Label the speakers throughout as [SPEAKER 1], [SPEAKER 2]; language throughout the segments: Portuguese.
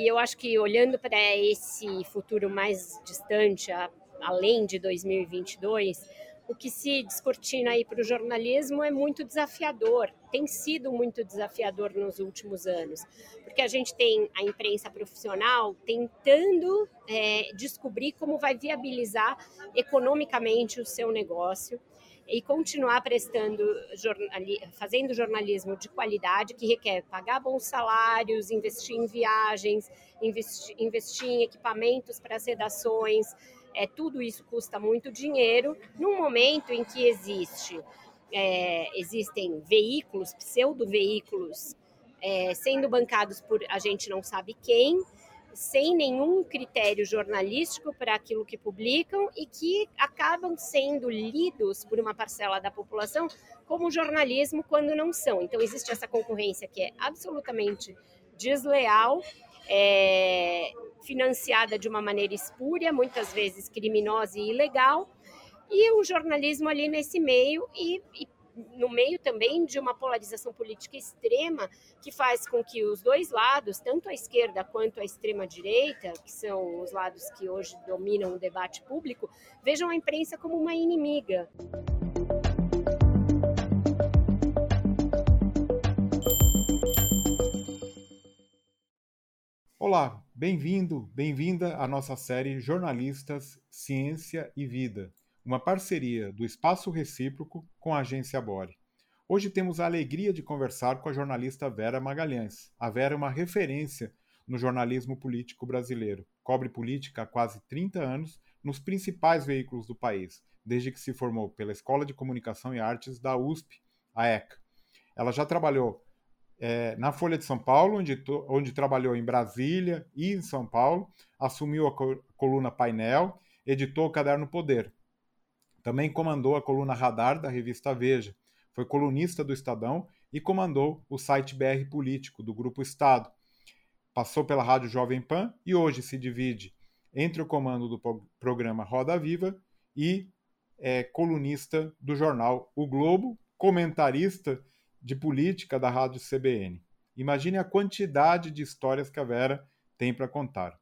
[SPEAKER 1] E eu acho que olhando para esse futuro mais distante, além de 2022, o que se descortina aí para o jornalismo é muito desafiador, tem sido muito desafiador nos últimos anos, porque a gente tem a imprensa profissional tentando é, descobrir como vai viabilizar economicamente o seu negócio e continuar prestando jornali fazendo jornalismo de qualidade que requer pagar bons salários, investir em viagens, investir, investir em equipamentos para as redações, é, tudo isso custa muito dinheiro, num momento em que existe, é, existem veículos, pseudo-veículos, é, sendo bancados por a gente não sabe quem, sem nenhum critério jornalístico para aquilo que publicam e que acabam sendo lidos por uma parcela da população como jornalismo quando não são. Então, existe essa concorrência que é absolutamente desleal é, financiada de uma maneira espúria, muitas vezes criminosa e ilegal, e o jornalismo ali nesse meio e, e no meio também de uma polarização política extrema que faz com que os dois lados, tanto a esquerda quanto a extrema direita, que são os lados que hoje dominam o debate público, vejam a imprensa como uma inimiga.
[SPEAKER 2] Olá, bem-vindo, bem-vinda à nossa série Jornalistas, Ciência e Vida, uma parceria do Espaço Recíproco com a agência Bore. Hoje temos a alegria de conversar com a jornalista Vera Magalhães. A Vera é uma referência no jornalismo político brasileiro. Cobre política há quase 30 anos nos principais veículos do país, desde que se formou pela Escola de Comunicação e Artes da USP, a ECA. Ela já trabalhou é, na Folha de São Paulo, onde, onde trabalhou em Brasília e em São Paulo, assumiu a coluna Painel, editou o Caderno Poder. Também comandou a coluna Radar da revista Veja, foi colunista do Estadão e comandou o site BR Político do Grupo Estado. Passou pela Rádio Jovem Pan e hoje se divide entre o comando do programa Roda Viva e é colunista do jornal O Globo, comentarista de política da Rádio CBN. Imagine a quantidade de histórias que a Vera tem para contar.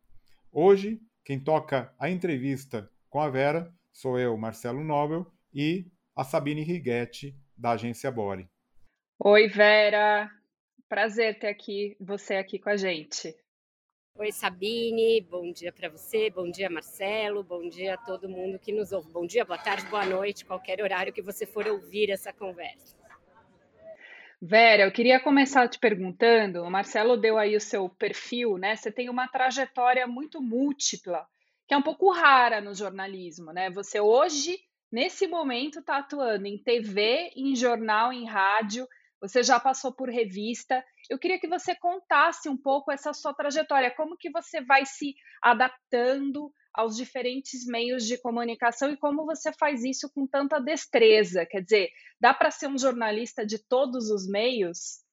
[SPEAKER 2] Hoje, quem toca a entrevista com a Vera sou eu, Marcelo Nobel, e a Sabine Righetti, da agência Bore.
[SPEAKER 3] Oi, Vera. Prazer ter aqui você aqui com a gente.
[SPEAKER 1] Oi, Sabine. Bom dia para você. Bom dia, Marcelo. Bom dia a todo mundo que nos ouve. Bom dia, boa tarde, boa noite, qualquer horário que você for ouvir essa conversa.
[SPEAKER 3] Vera, eu queria começar te perguntando, o Marcelo deu aí o seu perfil, né? Você tem uma trajetória muito múltipla, que é um pouco rara no jornalismo, né? Você hoje, nesse momento, está atuando em TV, em jornal, em rádio, você já passou por revista. Eu queria que você contasse um pouco essa sua trajetória, como que você vai se adaptando aos diferentes meios de comunicação e como você faz isso com tanta destreza. Quer dizer, dá para ser um jornalista de todos os meios?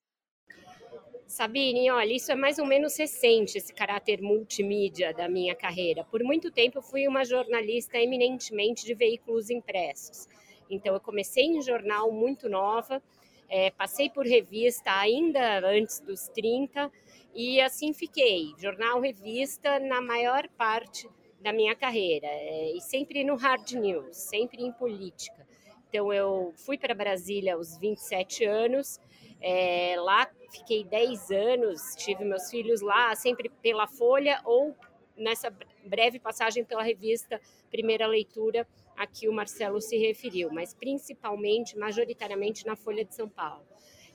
[SPEAKER 1] Sabine, olha, isso é mais ou menos recente, esse caráter multimídia da minha carreira. Por muito tempo eu fui uma jornalista eminentemente de veículos impressos. Então eu comecei em jornal muito nova, é, passei por revista ainda antes dos 30 e assim fiquei, jornal, revista, na maior parte da minha carreira, é, e sempre no hard news, sempre em política. Então, eu fui para Brasília aos 27 anos, é, lá fiquei 10 anos, tive meus filhos lá, sempre pela Folha ou nessa breve passagem pela revista Primeira Leitura, a que o Marcelo se referiu, mas principalmente, majoritariamente na Folha de São Paulo.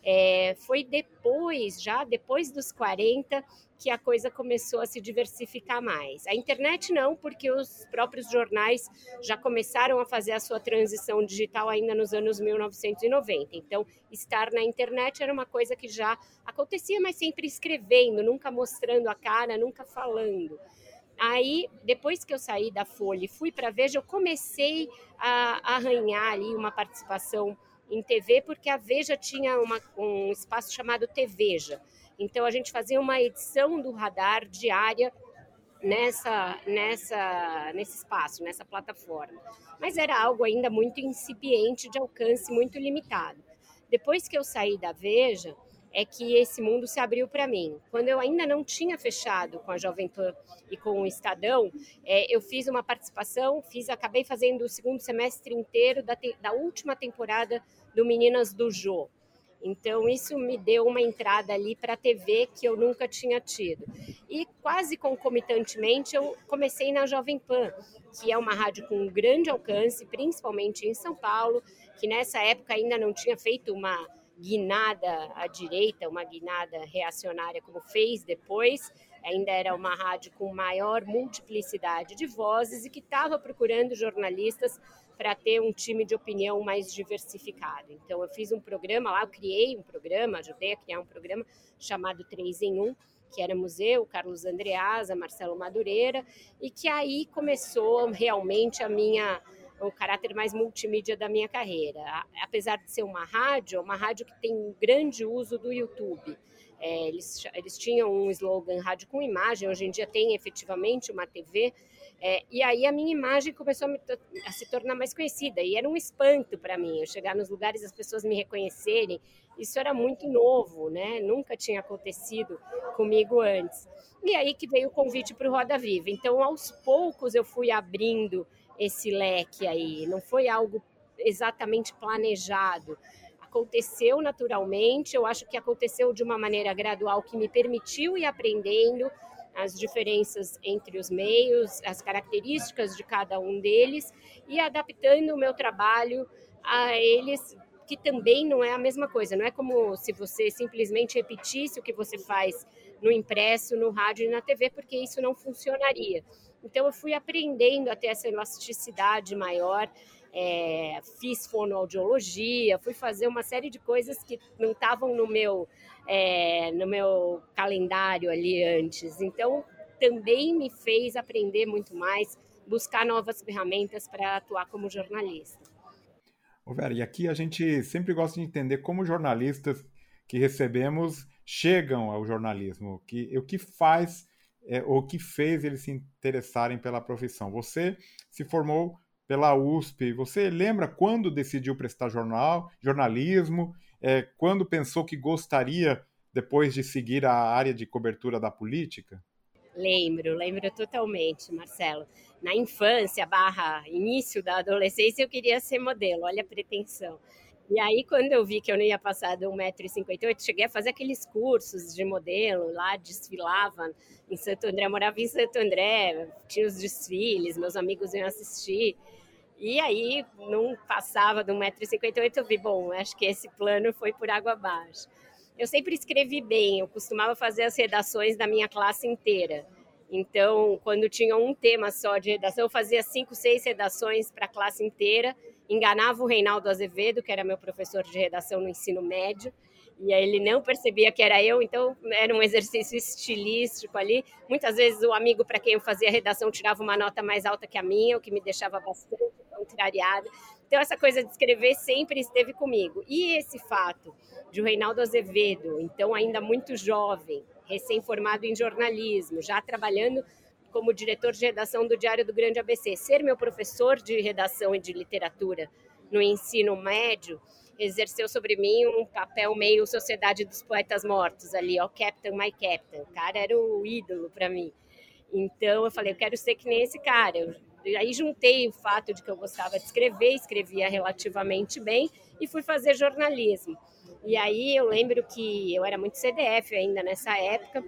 [SPEAKER 1] É, foi depois, já depois dos 40, que a coisa começou a se diversificar mais. A internet não, porque os próprios jornais já começaram a fazer a sua transição digital ainda nos anos 1990. Então, estar na internet era uma coisa que já acontecia, mas sempre escrevendo, nunca mostrando a cara, nunca falando. Aí, depois que eu saí da Folha e fui para Veja, eu comecei a arranhar ali uma participação em TV, porque a Veja tinha uma, um espaço chamado TVeja. Então a gente fazia uma edição do radar diária nessa, nessa, nesse espaço, nessa plataforma. Mas era algo ainda muito incipiente, de alcance muito limitado. Depois que eu saí da Veja, é que esse mundo se abriu para mim. Quando eu ainda não tinha fechado com a Jovem Pan e com o Estadão, é, eu fiz uma participação, fiz, acabei fazendo o segundo semestre inteiro da, te, da última temporada do Meninas do Jô. Então, isso me deu uma entrada ali para a TV que eu nunca tinha tido. E quase concomitantemente, eu comecei na Jovem Pan, que é uma rádio com grande alcance, principalmente em São Paulo, que nessa época ainda não tinha feito uma guinada à direita, uma guinada reacionária como fez depois, ainda era uma rádio com maior multiplicidade de vozes e que estava procurando jornalistas para ter um time de opinião mais diversificado. Então, eu fiz um programa lá, eu criei um programa, ajudei a criar um programa chamado 3 em 1, que era museu, Carlos Andreasa, Marcelo Madureira, e que aí começou realmente a minha o caráter mais multimídia da minha carreira. Apesar de ser uma rádio, é uma rádio que tem um grande uso do YouTube. É, eles, eles tinham um slogan rádio com imagem, hoje em dia tem efetivamente uma TV, é, e aí a minha imagem começou a, me, a, se tornar mais conhecida, e era um espanto para mim, eu chegar nos lugares as pessoas me reconhecerem, isso era muito novo, né? nunca tinha acontecido comigo antes. E aí que veio o convite para o Roda Viva, então aos poucos eu fui abrindo esse leque aí, não foi algo exatamente planejado. Aconteceu naturalmente, eu acho que aconteceu de uma maneira gradual que me permitiu ir aprendendo as diferenças entre os meios, as características de cada um deles e adaptando o meu trabalho a eles, que também não é a mesma coisa, não é como se você simplesmente repetisse o que você faz no impresso, no rádio e na TV, porque isso não funcionaria. Então, eu fui aprendendo a ter essa elasticidade maior. É, fiz fonoaudiologia, fui fazer uma série de coisas que não estavam no meu, é, no meu calendário ali antes. Então, também me fez aprender muito mais, buscar novas ferramentas para atuar como jornalista.
[SPEAKER 2] Ô Vera, e aqui a gente sempre gosta de entender como jornalistas que recebemos chegam ao jornalismo, que, o que faz é, o que fez eles se interessarem pela profissão. Você se formou pela USP. Você lembra quando decidiu prestar jornal, jornalismo? É, quando pensou que gostaria depois de seguir a área de cobertura da política?
[SPEAKER 1] Lembro, lembro totalmente, Marcelo. Na infância, barra início da adolescência, eu queria ser modelo, olha a pretensão. E aí, quando eu vi que eu não ia passar de 1,58m, cheguei a fazer aqueles cursos de modelo lá, desfilava em Santo André, morava em Santo André, tinha os desfiles, meus amigos iam assistir. E aí, não passava de 1,58m, eu vi, bom, acho que esse plano foi por água abaixo. Eu sempre escrevi bem, eu costumava fazer as redações da minha classe inteira. Então, quando tinha um tema só de redação, eu fazia cinco, seis redações para a classe inteira enganava o Reinaldo Azevedo, que era meu professor de redação no ensino médio, e aí ele não percebia que era eu, então era um exercício estilístico ali. Muitas vezes o amigo para quem eu fazia redação tirava uma nota mais alta que a minha, o que me deixava bastante contrariada. Então essa coisa de escrever sempre esteve comigo. E esse fato de o Reinaldo Azevedo, então ainda muito jovem, recém-formado em jornalismo, já trabalhando como diretor de redação do Diário do Grande ABC, ser meu professor de redação e de literatura no ensino médio, exerceu sobre mim um papel meio Sociedade dos Poetas Mortos ali, ó, Captain, my Captain. O cara era o ídolo para mim. Então eu falei, eu quero ser que nem esse cara. Eu, aí juntei o fato de que eu gostava de escrever, escrevia relativamente bem e fui fazer jornalismo. E aí eu lembro que eu era muito CDF ainda nessa época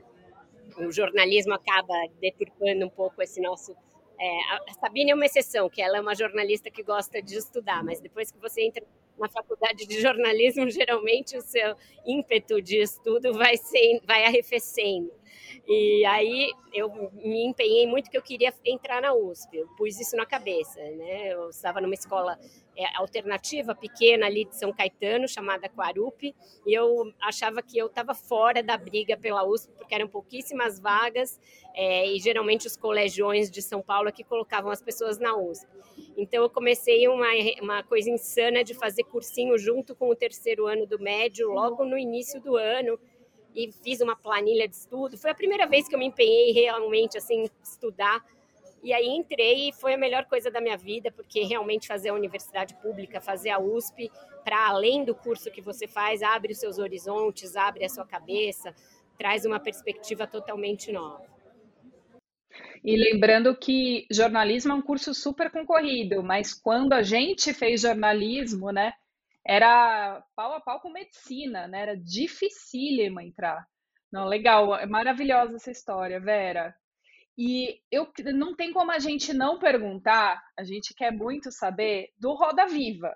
[SPEAKER 1] o jornalismo acaba deturpando um pouco esse nosso. É, a Sabine é uma exceção, que ela é uma jornalista que gosta de estudar, mas depois que você entra na faculdade de jornalismo, geralmente o seu ímpeto de estudo vai, ser, vai arrefecendo. E aí eu me empenhei muito que eu queria entrar na USP, eu pus isso na cabeça, né? Eu estava numa escola é, alternativa pequena ali de São Caetano, chamada Quarupi, e eu achava que eu estava fora da briga pela USP, porque eram pouquíssimas vagas, é, e geralmente os colegiões de São Paulo que colocavam as pessoas na USP. Então eu comecei uma, uma coisa insana de fazer cursinho junto com o terceiro ano do médio, logo no início do ano, e fiz uma planilha de estudo. Foi a primeira vez que eu me empenhei realmente assim estudar E aí entrei e foi a melhor coisa da minha vida, porque realmente fazer a universidade pública, fazer a USP, para além do curso que você faz, abre os seus horizontes, abre a sua cabeça, traz uma perspectiva totalmente nova.
[SPEAKER 3] E lembrando que jornalismo é um curso super concorrido, mas quando a gente fez jornalismo, né, era pau a pau com medicina, né? Era dificílimo entrar. Não, legal, é maravilhosa essa história, Vera. E eu não tem como a gente não perguntar, a gente quer muito saber do Roda Viva,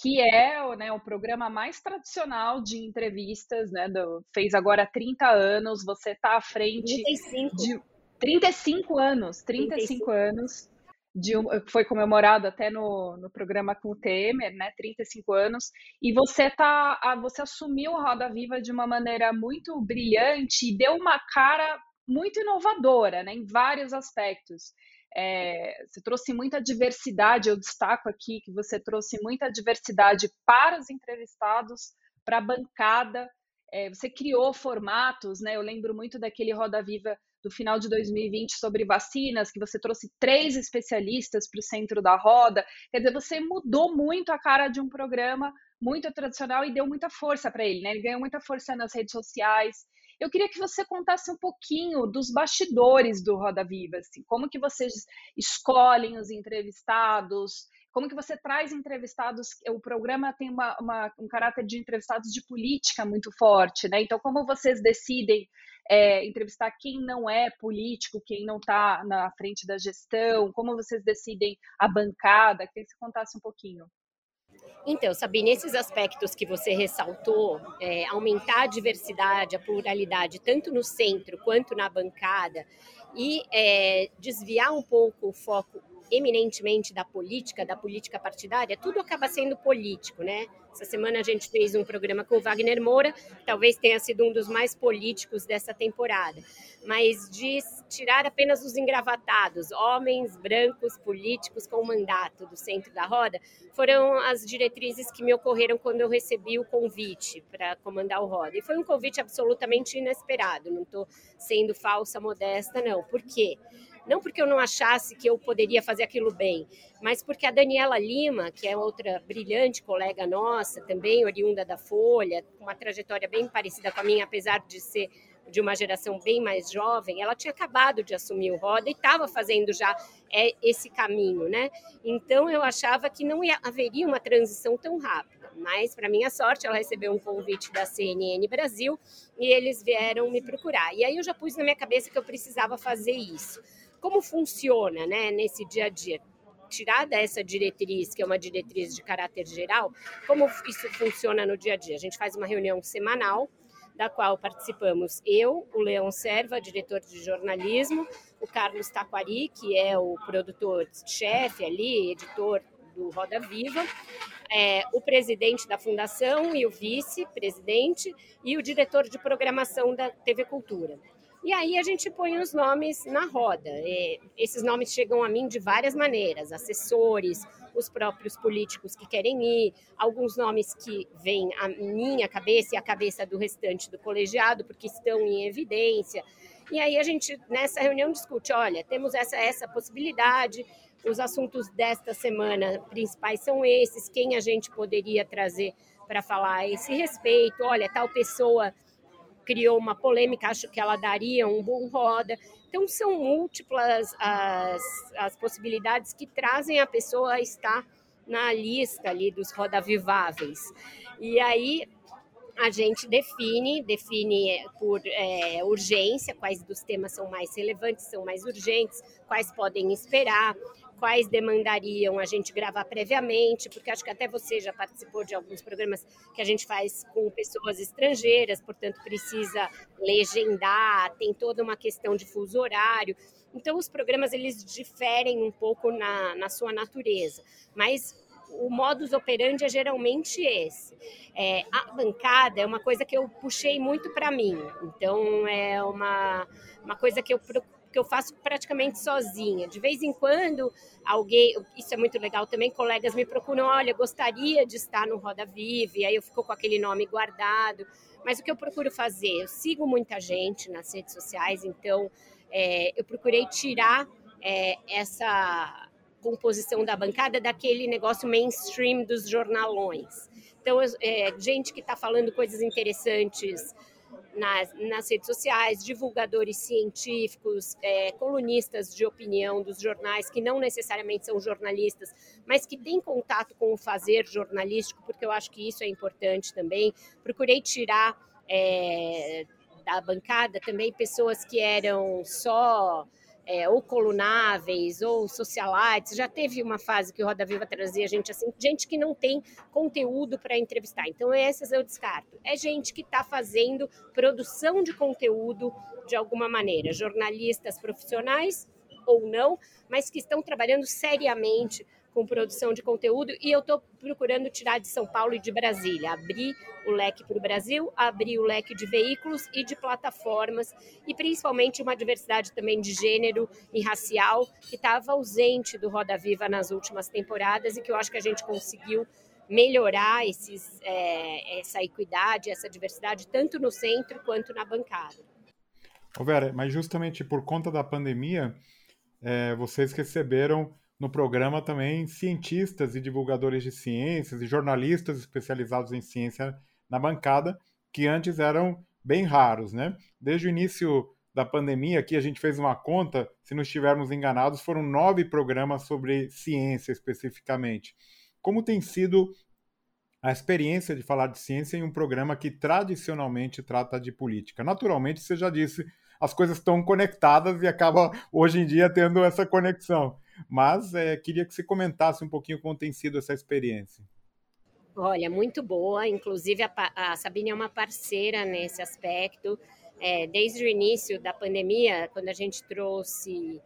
[SPEAKER 3] que é né, o programa mais tradicional de entrevistas, né? Do, fez agora 30 anos, você está à frente
[SPEAKER 1] 35.
[SPEAKER 3] de 35 anos, 35, 35. anos de um, foi comemorado até no, no programa com o Temer, né, 35 anos, e você tá, você assumiu a Roda Viva de uma maneira muito brilhante e deu uma cara muito inovadora, né, em vários aspectos. É, você trouxe muita diversidade, eu destaco aqui que você trouxe muita diversidade para os entrevistados, para a bancada, é, você criou formatos, né? Eu lembro muito daquele Roda Viva do final de 2020 sobre vacinas, que você trouxe três especialistas para o centro da roda. Quer dizer, você mudou muito a cara de um programa muito tradicional e deu muita força para ele, né? Ele ganhou muita força nas redes sociais. Eu queria que você contasse um pouquinho dos bastidores do Roda Viva, assim, como que vocês escolhem os entrevistados, como que você traz entrevistados, o programa tem uma, uma, um caráter de entrevistados de política muito forte, né? Então, como vocês decidem é, entrevistar quem não é político, quem não está na frente da gestão, como vocês decidem a bancada, queria que você contasse um pouquinho.
[SPEAKER 1] Então, Sabine, esses aspectos que você ressaltou, é, aumentar a diversidade, a pluralidade, tanto no centro quanto na bancada, e é, desviar um pouco o foco eminentemente da política, da política partidária, tudo acaba sendo político, né? Essa semana a gente fez um programa com o Wagner Moura, talvez tenha sido um dos mais políticos dessa temporada, mas de tirar apenas os engravatados, homens brancos políticos com mandato do centro da roda, foram as diretrizes que me ocorreram quando eu recebi o convite para comandar o roda. E foi um convite absolutamente inesperado, não estou sendo falsa, modesta, não. Por quê? Não porque eu não achasse que eu poderia fazer aquilo bem, mas porque a Daniela Lima, que é outra brilhante colega nossa, também oriunda da Folha, com uma trajetória bem parecida com a minha, apesar de ser de uma geração bem mais jovem, ela tinha acabado de assumir o Roda e estava fazendo já é, esse caminho, né? Então eu achava que não ia, haveria uma transição tão rápida, mas para minha sorte ela recebeu um convite da CNN Brasil e eles vieram me procurar. E aí eu já pus na minha cabeça que eu precisava fazer isso como funciona né, nesse dia a dia? Tirada essa diretriz, que é uma diretriz de caráter geral, como isso funciona no dia a dia? A gente faz uma reunião semanal, da qual participamos eu, o Leão Serva, diretor de jornalismo, o Carlos Taquari, que é o produtor-chefe ali, editor do Roda Viva, é, o presidente da fundação e o vice-presidente e o diretor de programação da TV Cultura. E aí a gente põe os nomes na roda. E esses nomes chegam a mim de várias maneiras: assessores, os próprios políticos que querem ir, alguns nomes que vêm à minha cabeça e à cabeça do restante do colegiado, porque estão em evidência. E aí a gente, nessa reunião, discute: olha, temos essa, essa possibilidade, os assuntos desta semana principais são esses, quem a gente poderia trazer para falar a esse respeito, olha, tal pessoa criou uma polêmica, acho que ela daria um bom roda. Então, são múltiplas as, as possibilidades que trazem a pessoa a estar na lista ali dos rodaviváveis. E aí a gente define, define por é, urgência quais dos temas são mais relevantes, são mais urgentes, quais podem esperar quais demandariam a gente gravar previamente, porque acho que até você já participou de alguns programas que a gente faz com pessoas estrangeiras, portanto precisa legendar, tem toda uma questão de fuso horário. Então os programas eles diferem um pouco na, na sua natureza, mas o modus operandi é geralmente esse. É, a bancada é uma coisa que eu puxei muito para mim, então é uma, uma coisa que eu procuro que eu faço praticamente sozinha. De vez em quando, alguém, isso é muito legal também, colegas me procuram, olha, gostaria de estar no Roda Vive, aí eu fico com aquele nome guardado. Mas o que eu procuro fazer? Eu sigo muita gente nas redes sociais, então é, eu procurei tirar é, essa composição da bancada daquele negócio mainstream dos jornalões. Então, é, gente que está falando coisas interessantes nas, nas, redes sociais, divulgadores científicos, é, colunistas de opinião dos jornais, que não necessariamente são jornalistas, mas que têm contato com o fazer jornalístico, porque eu acho que isso é importante também. Procurei tirar é, da bancada também pessoas que eram só é, ou colunáveis ou socialites. Já teve uma fase que o Roda Viva trazia gente assim, gente que não tem conteúdo para entrevistar. Então, essas eu descarto. É gente que está fazendo produção de conteúdo de alguma maneira, jornalistas profissionais ou não, mas que estão trabalhando seriamente com produção de conteúdo e eu estou procurando tirar de São Paulo e de Brasília, abrir o leque para o Brasil, abrir o leque de veículos e de plataformas e principalmente uma diversidade também de gênero e racial que estava ausente do Roda Viva nas últimas temporadas e que eu acho que a gente conseguiu melhorar esses, é, essa equidade, essa diversidade, tanto no centro quanto na bancada.
[SPEAKER 2] Ô Vera, mas justamente por conta da pandemia, é, vocês receberam no programa também cientistas e divulgadores de ciências e jornalistas especializados em ciência na bancada, que antes eram bem raros, né? Desde o início da pandemia, aqui a gente fez uma conta, se não estivermos enganados, foram nove programas sobre ciência especificamente. Como tem sido a experiência de falar de ciência em um programa que tradicionalmente trata de política? Naturalmente, você já disse, as coisas estão conectadas e acaba hoje em dia tendo essa conexão. Mas é, queria que você comentasse um pouquinho como tem sido essa experiência.
[SPEAKER 1] Olha, muito boa. Inclusive, a, a Sabine é uma parceira nesse aspecto. É, desde o início da pandemia, quando a gente trouxe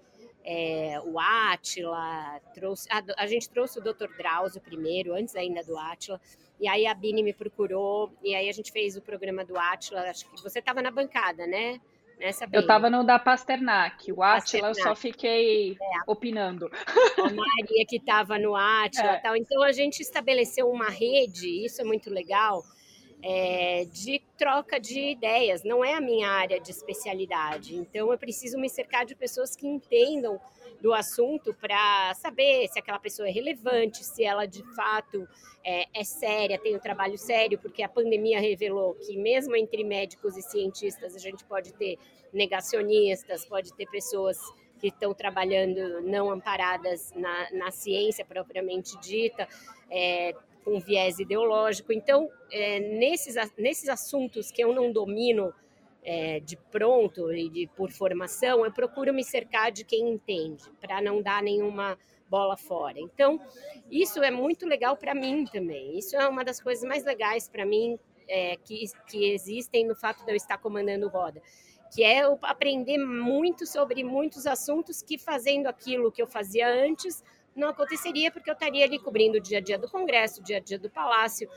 [SPEAKER 1] é, o Átila, trouxe, a, a, gente trouxe o Dr. Drauzio primeiro, antes ainda do Átila, e aí a Bini me procurou, e aí a gente fez o programa do Átila, acho que você estava na bancada, né?
[SPEAKER 3] Nessa eu estava no da Pasternak, o Atila eu só fiquei é. opinando.
[SPEAKER 1] A Maria que estava no Atila é. tal. Então a gente estabeleceu uma rede, isso é muito legal, é, de troca de ideias. Não é a minha área de especialidade. Então eu preciso me cercar de pessoas que entendam do assunto para saber se aquela pessoa é relevante, se ela de fato é, é, séria, tem um trabalho sério, porque a pandemia revelou que mesmo entre médicos e cientistas a gente pode ter negacionistas, pode ter pessoas que estão trabalhando não amparadas na, na ciência propriamente dita, é, com viés ideológico. Então, é, nesses, nesses assuntos que eu não domino é, de pronto e de, por formação, eu procuro me cercar de quem entende, para não dar nenhuma bola fora. Então, isso é muito legal para mim também. Isso é uma das coisas mais legais para mim é, que, que existem no fato de eu estar comandando roda, que é eu aprender muito sobre muitos assuntos que fazendo aquilo que eu fazia antes não aconteceria porque eu estaria ali cobrindo o dia a dia do Congresso, o dia a dia do Palácio,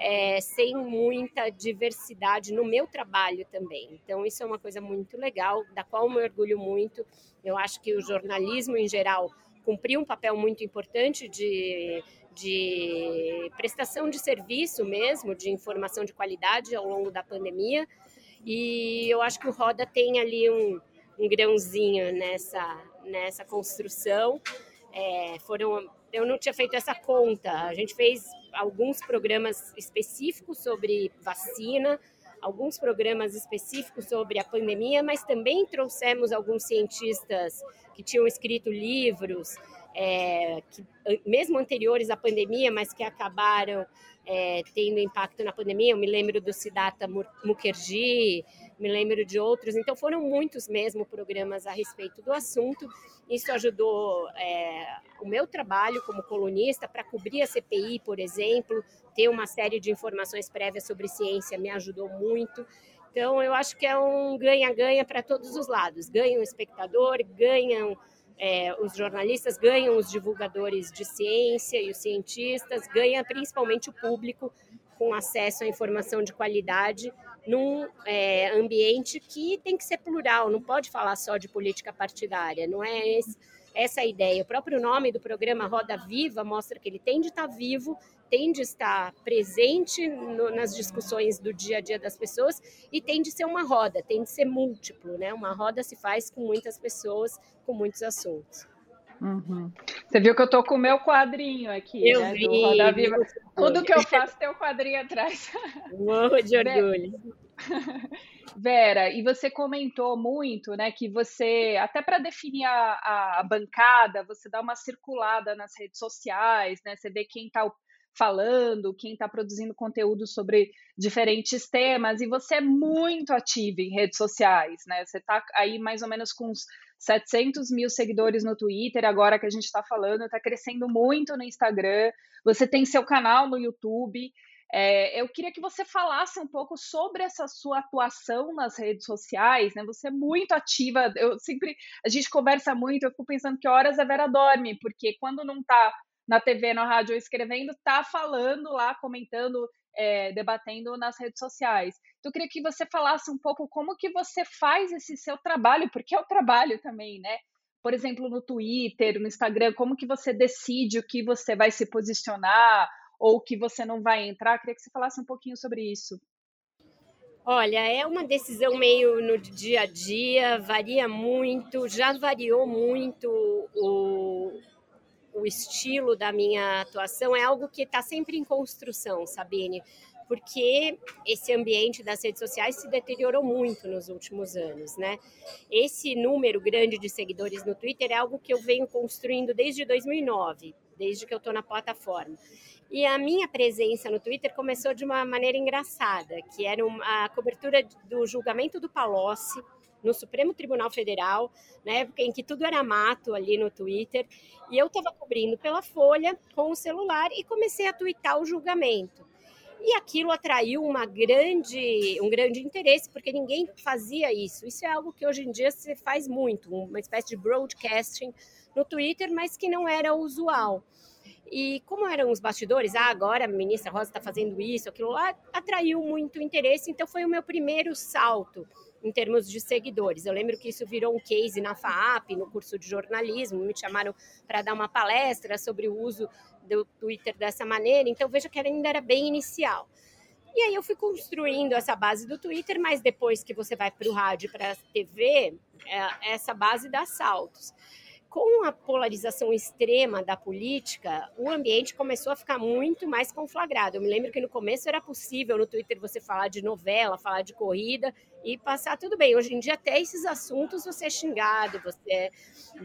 [SPEAKER 1] é, sem muita diversidade no meu trabalho também. Então, isso é uma coisa muito legal, da qual eu me orgulho muito. Eu acho que o jornalismo, em geral, cumpriu um papel muito importante de, de prestação de serviço mesmo, de informação de qualidade ao longo da pandemia. E eu acho que o Roda tem ali um, um grãozinho nessa, nessa construção. É, foram, eu não tinha feito essa conta. A gente fez alguns programas específicos sobre vacina, alguns programas específicos sobre a pandemia, mas também trouxemos alguns cientistas que tinham escrito livros, é, que, mesmo anteriores à pandemia, mas que acabaram é, tendo impacto na pandemia. Eu me lembro do Siddhartha Mukherjee, me lembro de outros. Então, foram muitos mesmo programas a respeito do assunto. Isso ajudou é, o meu trabalho como colunista para cobrir a CPI, por exemplo, ter uma série de informações prévias sobre ciência me ajudou muito. Então, eu acho que é um ganha-ganha para todos os lados. Ganha o espectador, ganham é, os jornalistas, ganham os divulgadores de ciência e os cientistas, ganha principalmente o público com acesso à informação de qualidade num é, ambiente que tem que ser plural, não pode falar só de política partidária, não é esse, essa a ideia. O próprio nome do programa Roda Viva mostra que ele tem de estar vivo, tem de estar presente no, nas discussões do dia a dia das pessoas e tem de ser uma roda, tem de ser múltiplo, né? Uma roda se faz com muitas pessoas, com muitos assuntos.
[SPEAKER 3] Uhum. Você viu que eu tô com o meu quadrinho aqui,
[SPEAKER 1] eu
[SPEAKER 3] né?
[SPEAKER 1] Vi,
[SPEAKER 3] do Viva. Tudo que eu faço tem o um quadrinho atrás.
[SPEAKER 1] Morro de orgulho.
[SPEAKER 3] Vera, e você comentou muito, né, que você, até para definir a, a, bancada, você dá uma circulada nas redes sociais, né, você vê quem está falando, quem está produzindo conteúdo sobre diferentes temas, e você é muito ativa em redes sociais, né, você está aí mais ou menos com uns 700 mil seguidores no Twitter, agora que a gente está falando, está crescendo muito no Instagram, você tem seu canal no YouTube, é, eu queria que você falasse um pouco sobre essa sua atuação nas redes sociais, né? Você é muito ativa. Eu sempre a gente conversa muito. Eu fico pensando que horas a Vera dorme, porque quando não está na TV, na rádio escrevendo, está falando lá, comentando, é, debatendo nas redes sociais. Então, eu queria que você falasse um pouco como que você faz esse seu trabalho, porque é o trabalho também, né? Por exemplo, no Twitter, no Instagram, como que você decide o que você vai se posicionar, ou que você não vai entrar? Queria que você falasse um pouquinho sobre isso.
[SPEAKER 1] Olha, é uma decisão meio no dia a dia, varia muito, já variou muito o, o estilo da minha atuação, é algo que está sempre em construção, Sabine, porque esse ambiente das redes sociais se deteriorou muito nos últimos anos, né? Esse número grande de seguidores no Twitter é algo que eu venho construindo desde 2009, desde que eu estou na plataforma. E a minha presença no Twitter começou de uma maneira engraçada, que era uma, a cobertura do julgamento do Palocci no Supremo Tribunal Federal, na época em que tudo era mato ali no Twitter, e eu estava cobrindo pela Folha com o celular e comecei a twittar o julgamento. E aquilo atraiu uma grande, um grande interesse, porque ninguém fazia isso. Isso é algo que hoje em dia se faz muito, uma espécie de broadcasting no Twitter, mas que não era usual. E como eram os bastidores, ah, agora a ministra Rosa está fazendo isso, aquilo lá, atraiu muito interesse, então foi o meu primeiro salto em termos de seguidores. Eu lembro que isso virou um case na FAAP, no curso de jornalismo, me chamaram para dar uma palestra sobre o uso do Twitter dessa maneira, então veja que ainda era bem inicial. E aí eu fui construindo essa base do Twitter, mas depois que você vai para o rádio e para a TV, é, essa base dá saltos com a polarização extrema da política, o ambiente começou a ficar muito mais conflagrado. Eu me lembro que no começo era possível no Twitter você falar de novela, falar de corrida e passar tudo bem. Hoje em dia, até esses assuntos você é xingado, você é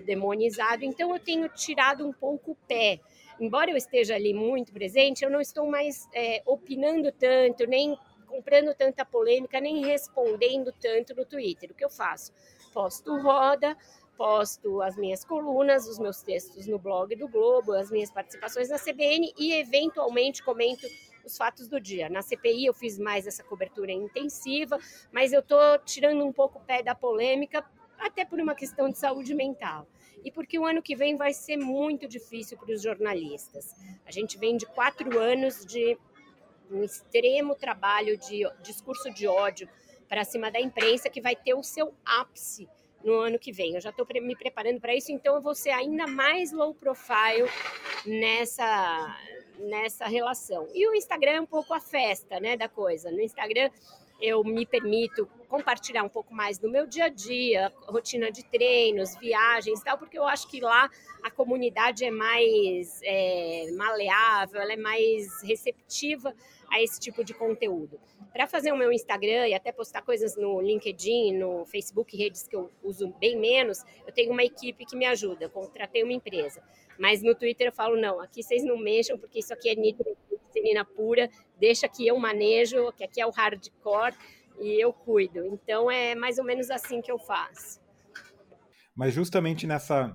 [SPEAKER 1] demonizado. Então, eu tenho tirado um pouco o pé. Embora eu esteja ali muito presente, eu não estou mais é, opinando tanto, nem comprando tanta polêmica, nem respondendo tanto no Twitter. O que eu faço? Posto roda, posto as minhas colunas, os meus textos no blog do Globo, as minhas participações na CBN e eventualmente comento os fatos do dia. Na CPI eu fiz mais essa cobertura intensiva, mas eu estou tirando um pouco o pé da polêmica, até por uma questão de saúde mental. E porque o ano que vem vai ser muito difícil para os jornalistas. A gente vem de quatro anos de um extremo trabalho de discurso de ódio para cima da imprensa que vai ter o seu ápice no ano que vem. Eu já estou me preparando para isso, então eu vou ser ainda mais low profile nessa, nessa relação. E o Instagram é um pouco a festa né, da coisa. No Instagram eu me permito compartilhar um pouco mais do meu dia a dia, rotina de treinos, viagens tal, porque eu acho que lá a comunidade é mais é, maleável, ela é mais receptiva a esse tipo de conteúdo. Para fazer o meu Instagram e até postar coisas no LinkedIn, no Facebook, redes que eu uso bem menos, eu tenho uma equipe que me ajuda. Contratei uma empresa. Mas no Twitter eu falo, não, aqui vocês não mexam, porque isso aqui é nitroglicerina pura, deixa que eu manejo, que aqui é o hardcore e eu cuido. Então é mais ou menos assim que eu faço.
[SPEAKER 2] Mas justamente nessa,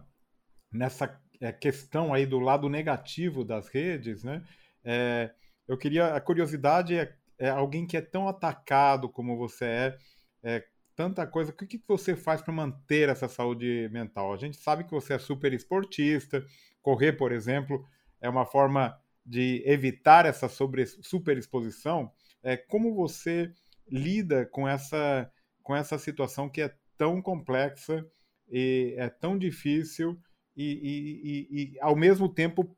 [SPEAKER 2] nessa é, questão aí do lado negativo das redes, né? É, eu queria. A curiosidade é, é, alguém que é tão atacado como você é, é tanta coisa. O que, que você faz para manter essa saúde mental? A gente sabe que você é super esportista. Correr, por exemplo, é uma forma de evitar essa sobre, superexposição. É, como você lida com essa, com essa situação que é tão complexa e é tão difícil e, e, e, e ao mesmo tempo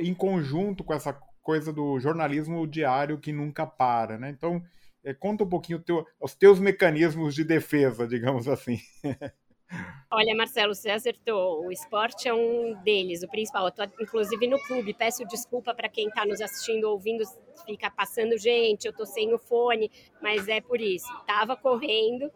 [SPEAKER 2] em conjunto com essa coisa do jornalismo diário que nunca para, né? Então, é, conta um pouquinho teu, os teus mecanismos de defesa, digamos assim.
[SPEAKER 1] Olha, Marcelo, você acertou. O esporte é um deles, o principal. Eu tô, inclusive, no clube. Peço desculpa para quem está nos assistindo, ouvindo, fica passando gente. Eu tô sem o fone, mas é por isso. Tava correndo,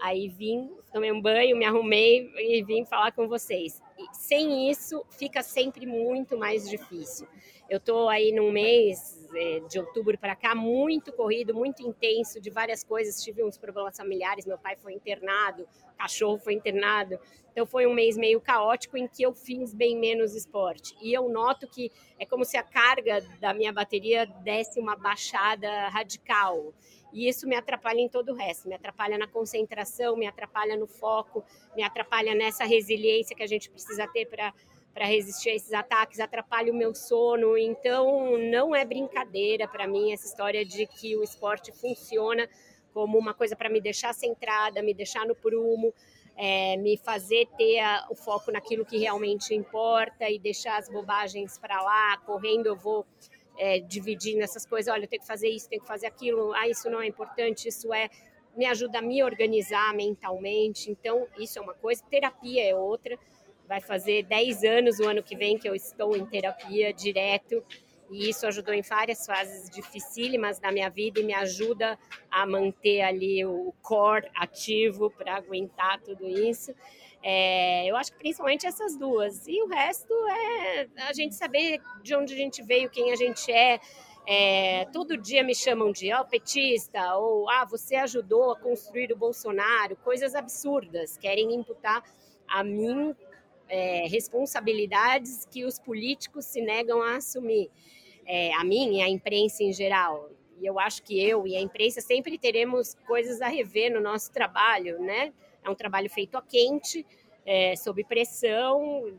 [SPEAKER 1] aí vim, tomei um banho, me arrumei e vim falar com vocês. E sem isso, fica sempre muito mais difícil. Eu tô aí num mês é, de outubro para cá, muito corrido, muito intenso, de várias coisas. Tive uns problemas familiares, meu pai foi internado, cachorro foi internado. Então foi um mês meio caótico em que eu fiz bem menos esporte. E eu noto que é como se a carga da minha bateria desse uma baixada radical. E isso me atrapalha em todo o resto, me atrapalha na concentração, me atrapalha no foco, me atrapalha nessa resiliência que a gente precisa ter para para resistir a esses ataques, atrapalha o meu sono. Então, não é brincadeira para mim essa história de que o esporte funciona como uma coisa para me deixar centrada, me deixar no prumo, é, me fazer ter a, o foco naquilo que realmente importa e deixar as bobagens para lá. Correndo, eu vou é, dividindo essas coisas. Olha, eu tenho que fazer isso, tenho que fazer aquilo. Ah, isso não é importante, isso é. Me ajuda a me organizar mentalmente. Então, isso é uma coisa. Terapia é outra vai fazer 10 anos o ano que vem que eu estou em terapia direto e isso ajudou em várias fases dificílimas da minha vida e me ajuda a manter ali o core ativo para aguentar tudo isso. É, eu acho que principalmente essas duas. E o resto é a gente saber de onde a gente veio, quem a gente é. é todo dia me chamam de oh, petista, ou ah, você ajudou a construir o Bolsonaro, coisas absurdas. Querem imputar a mim é, responsabilidades que os políticos se negam a assumir, é, a mim e a imprensa em geral. E eu acho que eu e a imprensa sempre teremos coisas a rever no nosso trabalho, né? É um trabalho feito a quente, é, sob pressão,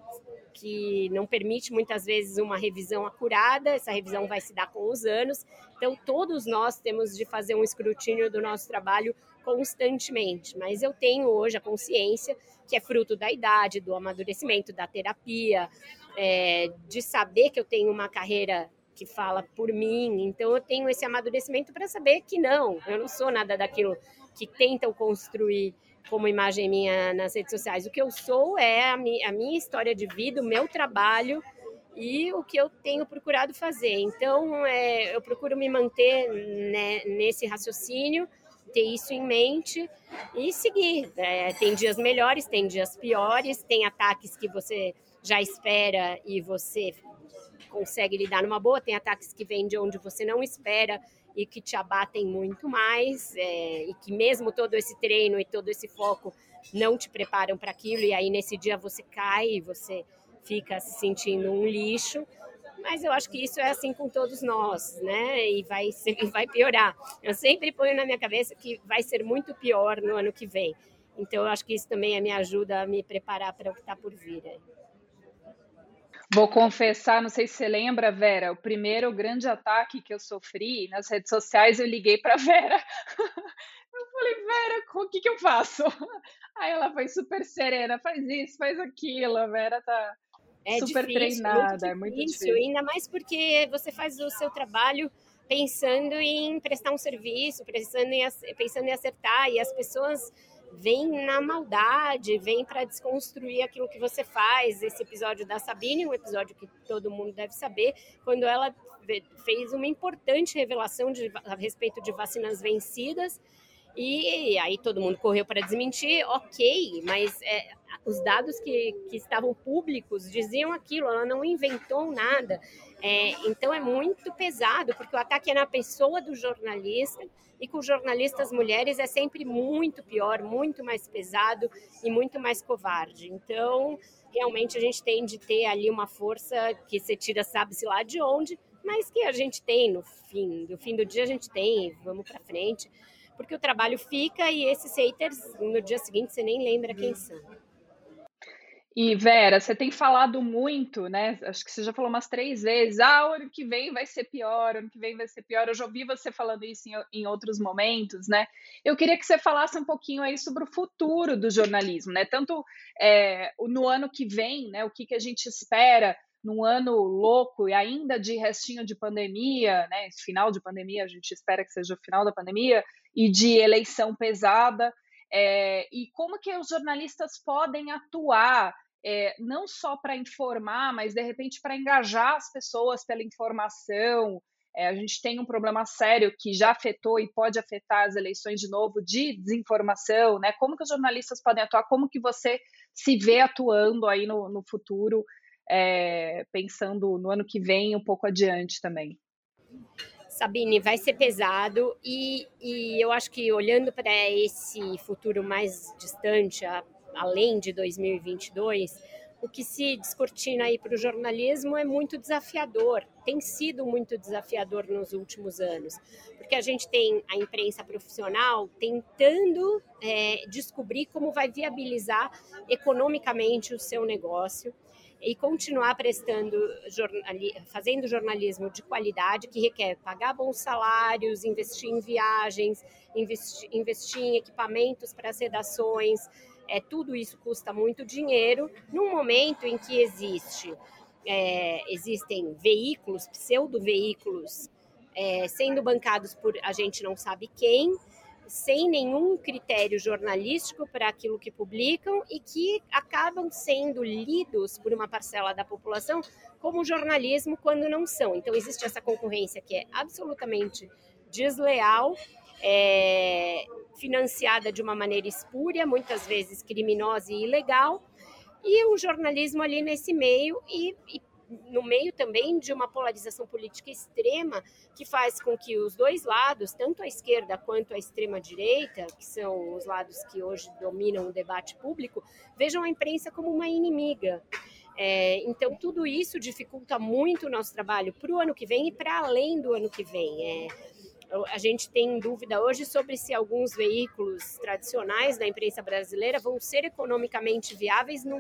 [SPEAKER 1] que não permite muitas vezes uma revisão acurada, essa revisão vai se dar com os anos. Então, todos nós temos de fazer um escrutínio do nosso trabalho constantemente, mas eu tenho hoje a consciência que é fruto da idade, do amadurecimento, da terapia, é, de saber que eu tenho uma carreira que fala por mim, então eu tenho esse amadurecimento para saber que não, eu não sou nada daquilo que tentam construir como imagem minha nas redes sociais. O que eu sou é a minha, a minha história de vida, o meu trabalho e o que eu tenho procurado fazer. Então, é, eu procuro me manter né, nesse raciocínio ter isso em mente e seguir. É, tem dias melhores, tem dias piores, tem ataques que você já espera e você consegue lidar numa boa, tem ataques que vêm de onde você não espera e que te abatem muito mais, é, e que mesmo todo esse treino e todo esse foco não te preparam para aquilo, e aí nesse dia você cai e você fica se sentindo um lixo mas eu acho que isso é assim com todos nós, né? E vai, vai piorar. Eu sempre ponho na minha cabeça que vai ser muito pior no ano que vem. Então, eu acho que isso também me ajuda a me preparar para o que está por vir.
[SPEAKER 3] Vou confessar, não sei se você lembra, Vera, o primeiro grande ataque que eu sofri nas redes sociais, eu liguei para Vera. Eu falei, Vera, o que, que eu faço? Aí ela foi super serena, faz isso, faz aquilo. A Vera tá, é super difícil, treinada, é muito difícil.
[SPEAKER 1] Ainda mais porque você faz o seu trabalho pensando em prestar um serviço, pensando em, pensando em acertar, e as pessoas vêm na maldade, vêm para desconstruir aquilo que você faz. Esse episódio da Sabine, um episódio que todo mundo deve saber, quando ela fez uma importante revelação de, a respeito de vacinas vencidas, e aí todo mundo correu para desmentir, ok, mas é, os dados que, que estavam públicos diziam aquilo, ela não inventou nada. É, então é muito pesado, porque o ataque é na pessoa do jornalista, e com jornalistas mulheres é sempre muito pior, muito mais pesado e muito mais covarde. Então, realmente a gente tem de ter ali uma força que você tira, sabe-se lá de onde, mas que a gente tem no fim, no fim do dia a gente tem, vamos para frente, porque o trabalho fica e esses haters no dia seguinte você nem lembra quem são.
[SPEAKER 3] E Vera, você tem falado muito, né? Acho que você já falou umas três vezes. Ah, ano que vem vai ser pior, ano que vem vai ser pior. Eu já ouvi você falando isso em, em outros momentos, né? Eu queria que você falasse um pouquinho aí sobre o futuro do jornalismo, né? Tanto é, no ano que vem, né? O que, que a gente espera num ano louco e ainda de restinho de pandemia, né? Final de pandemia, a gente espera que seja o final da pandemia e de eleição pesada. É, e como que os jornalistas podem atuar é, não só para informar, mas de repente para engajar as pessoas pela informação. É, a gente tem um problema sério que já afetou e pode afetar as eleições de novo de desinformação, né? Como que os jornalistas podem atuar? Como que você se vê atuando aí no, no futuro, é, pensando no ano que vem um pouco adiante também?
[SPEAKER 1] Sabine, vai ser pesado e, e eu acho que olhando para esse futuro mais distante, a, além de 2022, o que se descortina aí para o jornalismo é muito desafiador, tem sido muito desafiador nos últimos anos, porque a gente tem a imprensa profissional tentando é, descobrir como vai viabilizar economicamente o seu negócio e continuar prestando jornali fazendo jornalismo de qualidade que requer pagar bons salários, investir em viagens, investir, investir em equipamentos para as redações, é, tudo isso custa muito dinheiro, num momento em que existe, é, existem veículos, pseudo-veículos, é, sendo bancados por a gente não sabe quem, sem nenhum critério jornalístico para aquilo que publicam e que acabam sendo lidos por uma parcela da população como jornalismo quando não são. Então, existe essa concorrência que é absolutamente desleal é, financiada de uma maneira espúria, muitas vezes criminosa e ilegal, e o jornalismo ali nesse meio e, e no meio também de uma polarização política extrema que faz com que os dois lados, tanto a esquerda quanto a extrema direita, que são os lados que hoje dominam o debate público, vejam a imprensa como uma inimiga. É, então, tudo isso dificulta muito o nosso trabalho para o ano que vem e para além do ano que vem. É, a gente tem dúvida hoje sobre se alguns veículos tradicionais da imprensa brasileira vão ser economicamente viáveis no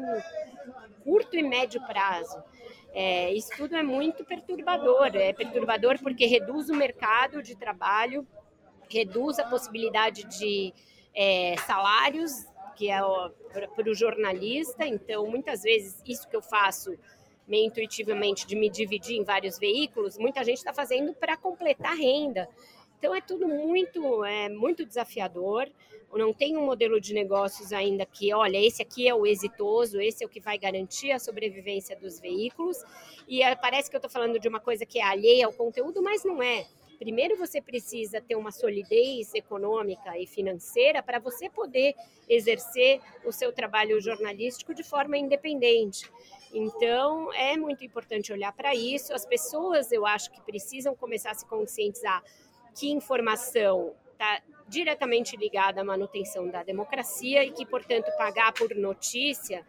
[SPEAKER 1] curto e médio prazo. É, isso tudo é muito perturbador. É perturbador porque reduz o mercado de trabalho, reduz a possibilidade de é, salários, que é para o jornalista. Então, muitas vezes, isso que eu faço meio intuitivamente de me dividir em vários veículos, muita gente está fazendo para completar renda. Então é tudo muito, é, muito desafiador. Não tem um modelo de negócios ainda que, olha, esse aqui é o exitoso, esse é o que vai garantir a sobrevivência dos veículos. E é, parece que eu estou falando de uma coisa que é alheia ao conteúdo, mas não é. Primeiro você precisa ter uma solidez econômica e financeira para você poder exercer o seu trabalho jornalístico de forma independente. Então, é muito importante olhar para isso. As pessoas, eu acho que precisam começar a se conscientizar que informação está diretamente ligada à manutenção da democracia e que, portanto, pagar por notícia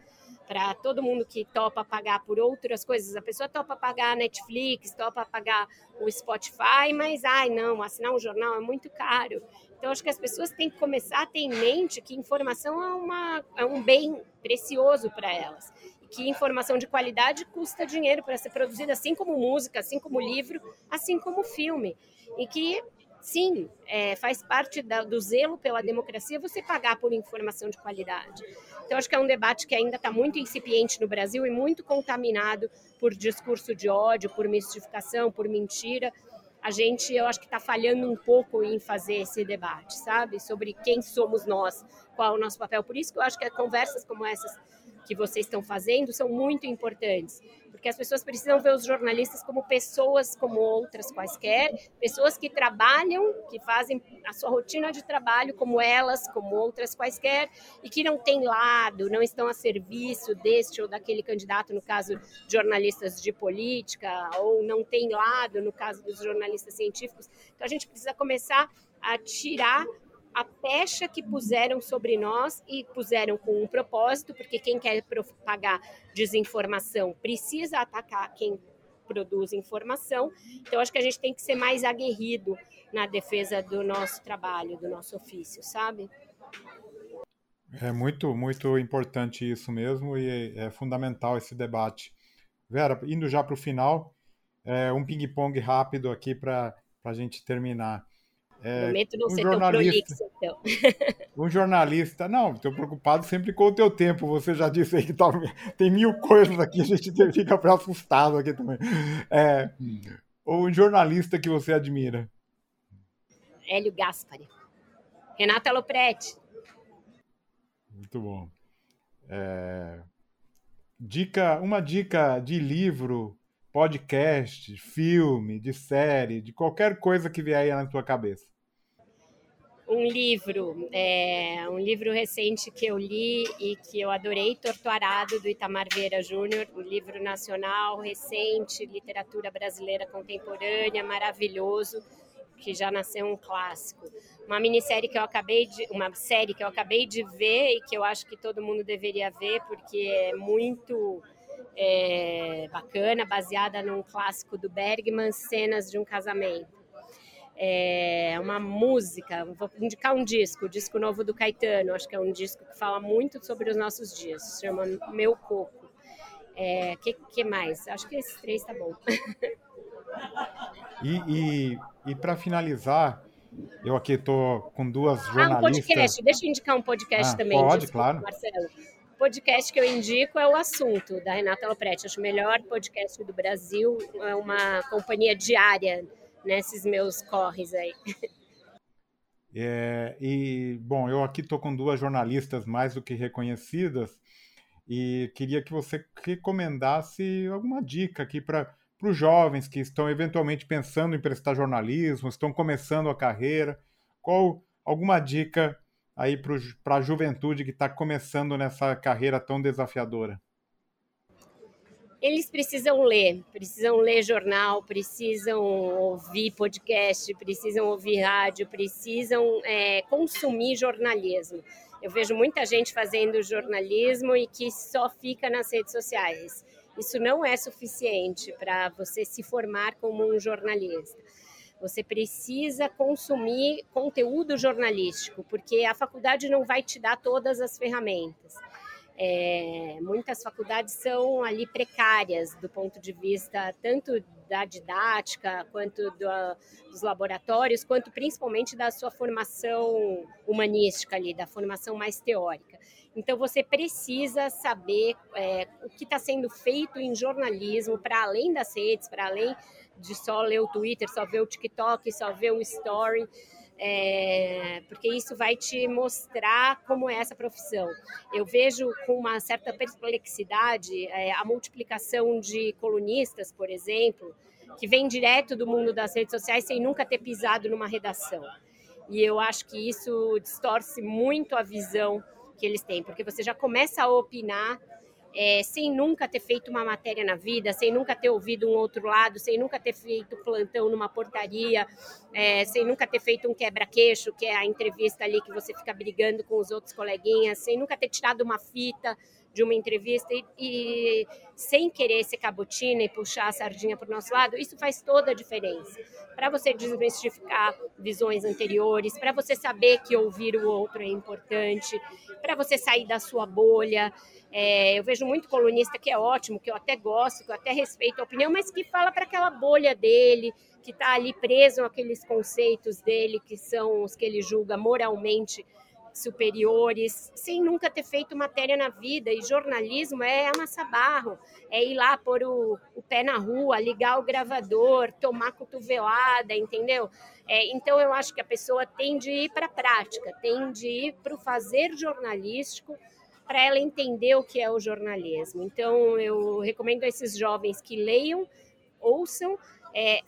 [SPEAKER 1] para todo mundo que topa pagar por outras coisas. A pessoa topa pagar a Netflix, topa pagar o Spotify, mas ai não, assinar um jornal é muito caro. Então acho que as pessoas têm que começar a ter em mente que informação é, uma, é um bem precioso para elas. Que informação de qualidade custa dinheiro para ser produzida, assim como música, assim como livro, assim como filme. E que sim, é, faz parte da, do zelo pela democracia você pagar por informação de qualidade. Então, acho que é um debate que ainda está muito incipiente no Brasil e muito contaminado por discurso de ódio, por mistificação, por mentira. A gente, eu acho que está falhando um pouco em fazer esse debate, sabe? Sobre quem somos nós, qual é o nosso papel. Por isso que eu acho que conversas como essas que vocês estão fazendo são muito importantes, porque as pessoas precisam ver os jornalistas como pessoas como outras quaisquer, pessoas que trabalham, que fazem a sua rotina de trabalho como elas, como outras quaisquer, e que não têm lado, não estão a serviço deste ou daquele candidato, no caso de jornalistas de política, ou não têm lado, no caso dos jornalistas científicos. Então a gente precisa começar a tirar a pecha que puseram sobre nós e puseram com um propósito, porque quem quer propagar desinformação precisa atacar quem produz informação. Então, acho que a gente tem que ser mais aguerrido na defesa do nosso trabalho, do nosso ofício, sabe?
[SPEAKER 2] É muito, muito importante isso mesmo e é fundamental esse debate. Vera, indo já para o final, é, um ping-pong rápido aqui para a gente terminar.
[SPEAKER 1] É, Prometo não um ser jornalista, tão prolixo,
[SPEAKER 2] então. Um jornalista, não, estou preocupado sempre com o teu tempo. Você já disse aí que tá, tem mil coisas aqui, a gente fica assustado aqui também. É, um jornalista que você admira?
[SPEAKER 1] Hélio Gaspari. Renata Lopretti.
[SPEAKER 2] Muito bom. É... Dica, uma dica de livro, podcast, filme, de série, de qualquer coisa que vier aí na tua cabeça
[SPEAKER 1] um livro, é, um livro recente que eu li e que eu adorei, Torturado, do Itamar Vieira Júnior, um livro nacional, recente, literatura brasileira contemporânea, maravilhoso, que já nasceu um clássico. Uma minissérie que eu acabei de, uma série que eu acabei de ver e que eu acho que todo mundo deveria ver porque é muito é, bacana, baseada num clássico do Bergman, Cenas de um Casamento é uma música, vou indicar um disco, o disco novo do Caetano, acho que é um disco que fala muito sobre os nossos dias, se chama Meu Coco. É, que, que mais? Acho que esses três tá bom.
[SPEAKER 2] E, e, e para finalizar, eu aqui estou com duas jornalistas. Ah, um
[SPEAKER 1] podcast. Deixa eu indicar um podcast
[SPEAKER 2] ah,
[SPEAKER 1] também.
[SPEAKER 2] Pode, desculpa, claro.
[SPEAKER 1] Marcelo. O podcast que eu indico é o Assunto, da Renata Lopretti. Acho o melhor podcast do Brasil. É uma companhia diária nesses meus corres aí.
[SPEAKER 2] É, e, bom, eu aqui estou com duas jornalistas mais do que reconhecidas e queria que você recomendasse alguma dica aqui para os jovens que estão eventualmente pensando em prestar jornalismo, estão começando a carreira. Qual alguma dica aí para a juventude que está começando nessa carreira tão desafiadora?
[SPEAKER 1] Eles precisam ler, precisam ler jornal, precisam ouvir podcast, precisam ouvir rádio, precisam é, consumir jornalismo. Eu vejo muita gente fazendo jornalismo e que só fica nas redes sociais. Isso não é suficiente para você se formar como um jornalista. Você precisa consumir conteúdo jornalístico, porque a faculdade não vai te dar todas as ferramentas. É, muitas faculdades são ali precárias do ponto de vista tanto da didática, quanto do, dos laboratórios, quanto principalmente da sua formação humanística ali, da formação mais teórica. Então você precisa saber é, o que está sendo feito em jornalismo para além das redes, para além de só ler o Twitter, só ver o TikTok, só ver um story é, porque isso vai te mostrar como é essa profissão. Eu vejo com uma certa perplexidade é, a multiplicação de colunistas, por exemplo, que vem direto do mundo das redes sociais sem nunca ter pisado numa redação. E eu acho que isso distorce muito a visão que eles têm, porque você já começa a opinar é, sem nunca ter feito uma matéria na vida, sem nunca ter ouvido um outro lado, sem nunca ter feito plantão numa portaria, é, sem nunca ter feito um quebra-queixo, que é a entrevista ali que você fica brigando com os outros coleguinhas, sem nunca ter tirado uma fita de uma entrevista e, e, sem querer ser cabotina e puxar a sardinha para o nosso lado, isso faz toda a diferença. Para você desmistificar visões anteriores, para você saber que ouvir o outro é importante, para você sair da sua bolha. É, eu vejo muito colunista que é ótimo, que eu até gosto, que eu até respeito a opinião, mas que fala para aquela bolha dele, que está ali preso aqueles conceitos dele, que são os que ele julga moralmente superiores, sem nunca ter feito matéria na vida. E jornalismo é amassar barro, é ir lá pôr o, o pé na rua, ligar o gravador, tomar cotovelada, entendeu? É, então eu acho que a pessoa tem de ir para a prática, tem de ir para o fazer jornalístico para ela entender o que é o jornalismo. Então, eu recomendo a esses jovens que leiam, ouçam, é,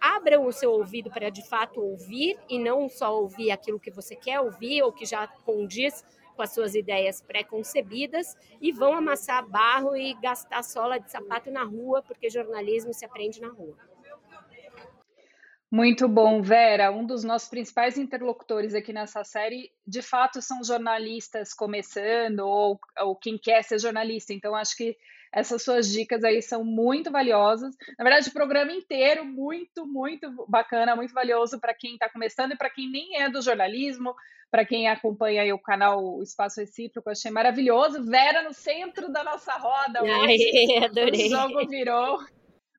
[SPEAKER 1] abram o seu ouvido para de fato ouvir e não só ouvir aquilo que você quer ouvir ou que já condiz com as suas ideias pré-concebidas e vão amassar barro e gastar sola de sapato na rua, porque jornalismo se aprende na rua.
[SPEAKER 3] Muito bom, Vera. Um dos nossos principais interlocutores aqui nessa série, de fato, são jornalistas começando ou, ou quem quer ser jornalista. Então, acho que essas suas dicas aí são muito valiosas. Na verdade, o programa inteiro, muito, muito bacana, muito valioso para quem está começando e para quem nem é do jornalismo, para quem acompanha o canal Espaço Recíproco, achei maravilhoso. Vera no centro da nossa roda.
[SPEAKER 1] Ai, adorei.
[SPEAKER 3] O jogo virou.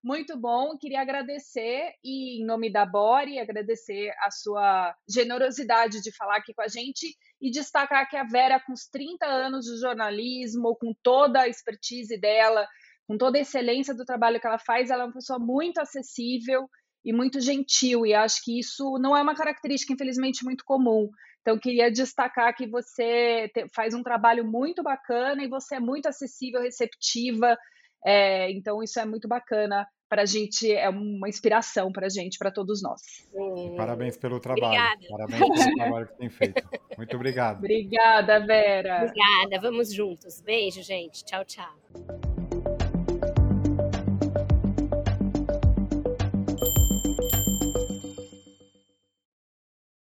[SPEAKER 3] Muito bom, queria agradecer e em nome da Bori, agradecer a sua generosidade de falar aqui com a gente e destacar que a Vera, com os 30 anos de jornalismo, com toda a expertise dela, com toda a excelência do trabalho que ela faz, ela é uma pessoa muito acessível e muito gentil, e acho que isso não é uma característica, infelizmente, muito comum. Então, queria destacar que você faz um trabalho muito bacana e você é muito acessível, receptiva. É, então, isso é muito bacana para a gente, é uma inspiração para a gente, para todos nós.
[SPEAKER 2] Parabéns pelo trabalho. Obrigada. Parabéns pelo trabalho que tem feito. Muito obrigado.
[SPEAKER 3] Obrigada, Vera.
[SPEAKER 1] Obrigada, vamos juntos. Beijo, gente. Tchau, tchau.